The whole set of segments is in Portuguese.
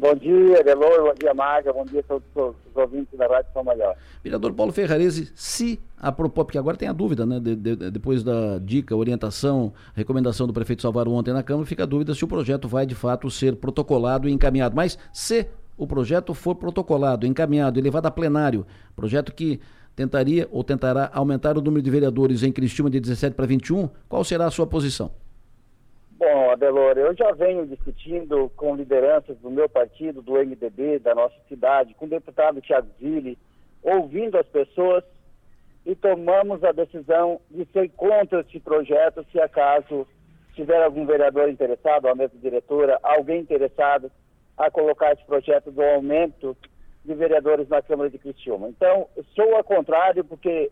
Bom dia, Delor, bom dia, Marga, bom dia a todos os ouvintes da Rádio São Maior. Vereador Paulo Ferrarese, se a proposta, porque agora tem a dúvida, né? De, de, depois da dica, orientação, recomendação do prefeito Salvador ontem na Câmara, fica a dúvida se o projeto vai de fato ser protocolado e encaminhado. Mas se o projeto for protocolado, encaminhado e levado a plenário, projeto que tentaria ou tentará aumentar o número de vereadores em Cristina de 17 para 21, qual será a sua posição? Bom, Adelor, eu já venho discutindo com lideranças do meu partido, do MDB, da nossa cidade, com o deputado Tiago Zilli, ouvindo as pessoas e tomamos a decisão de ser contra esse projeto se acaso tiver algum vereador interessado, a mesa diretora, alguém interessado a colocar esse projeto do aumento de vereadores na Câmara de Criciúma. Então, sou ao contrário porque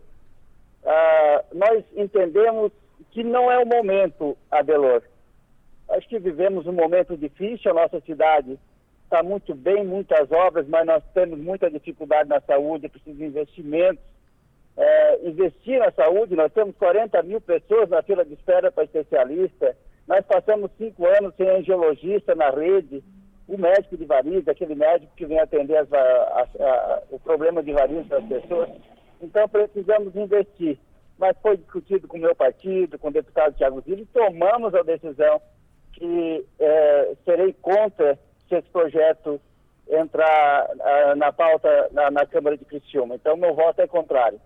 uh, nós entendemos que não é o momento, Adelor, Que vivemos um momento difícil, a nossa cidade está muito bem, muitas obras, mas nós temos muita dificuldade na saúde, precisa de investimentos. É, investir na saúde, nós temos 40 mil pessoas na fila de espera para especialista, nós passamos cinco anos sem angiologista na rede, o médico de varizes, aquele médico que vem atender as, a, o problema de varizes das pessoas. Então precisamos investir. Mas foi discutido com o meu partido, com o deputado Tiago Zilli, tomamos a decisão que é, serei contra se esse projeto entrar na pauta na, na, Câmara de Criciúma. Então, meu voto é contrário.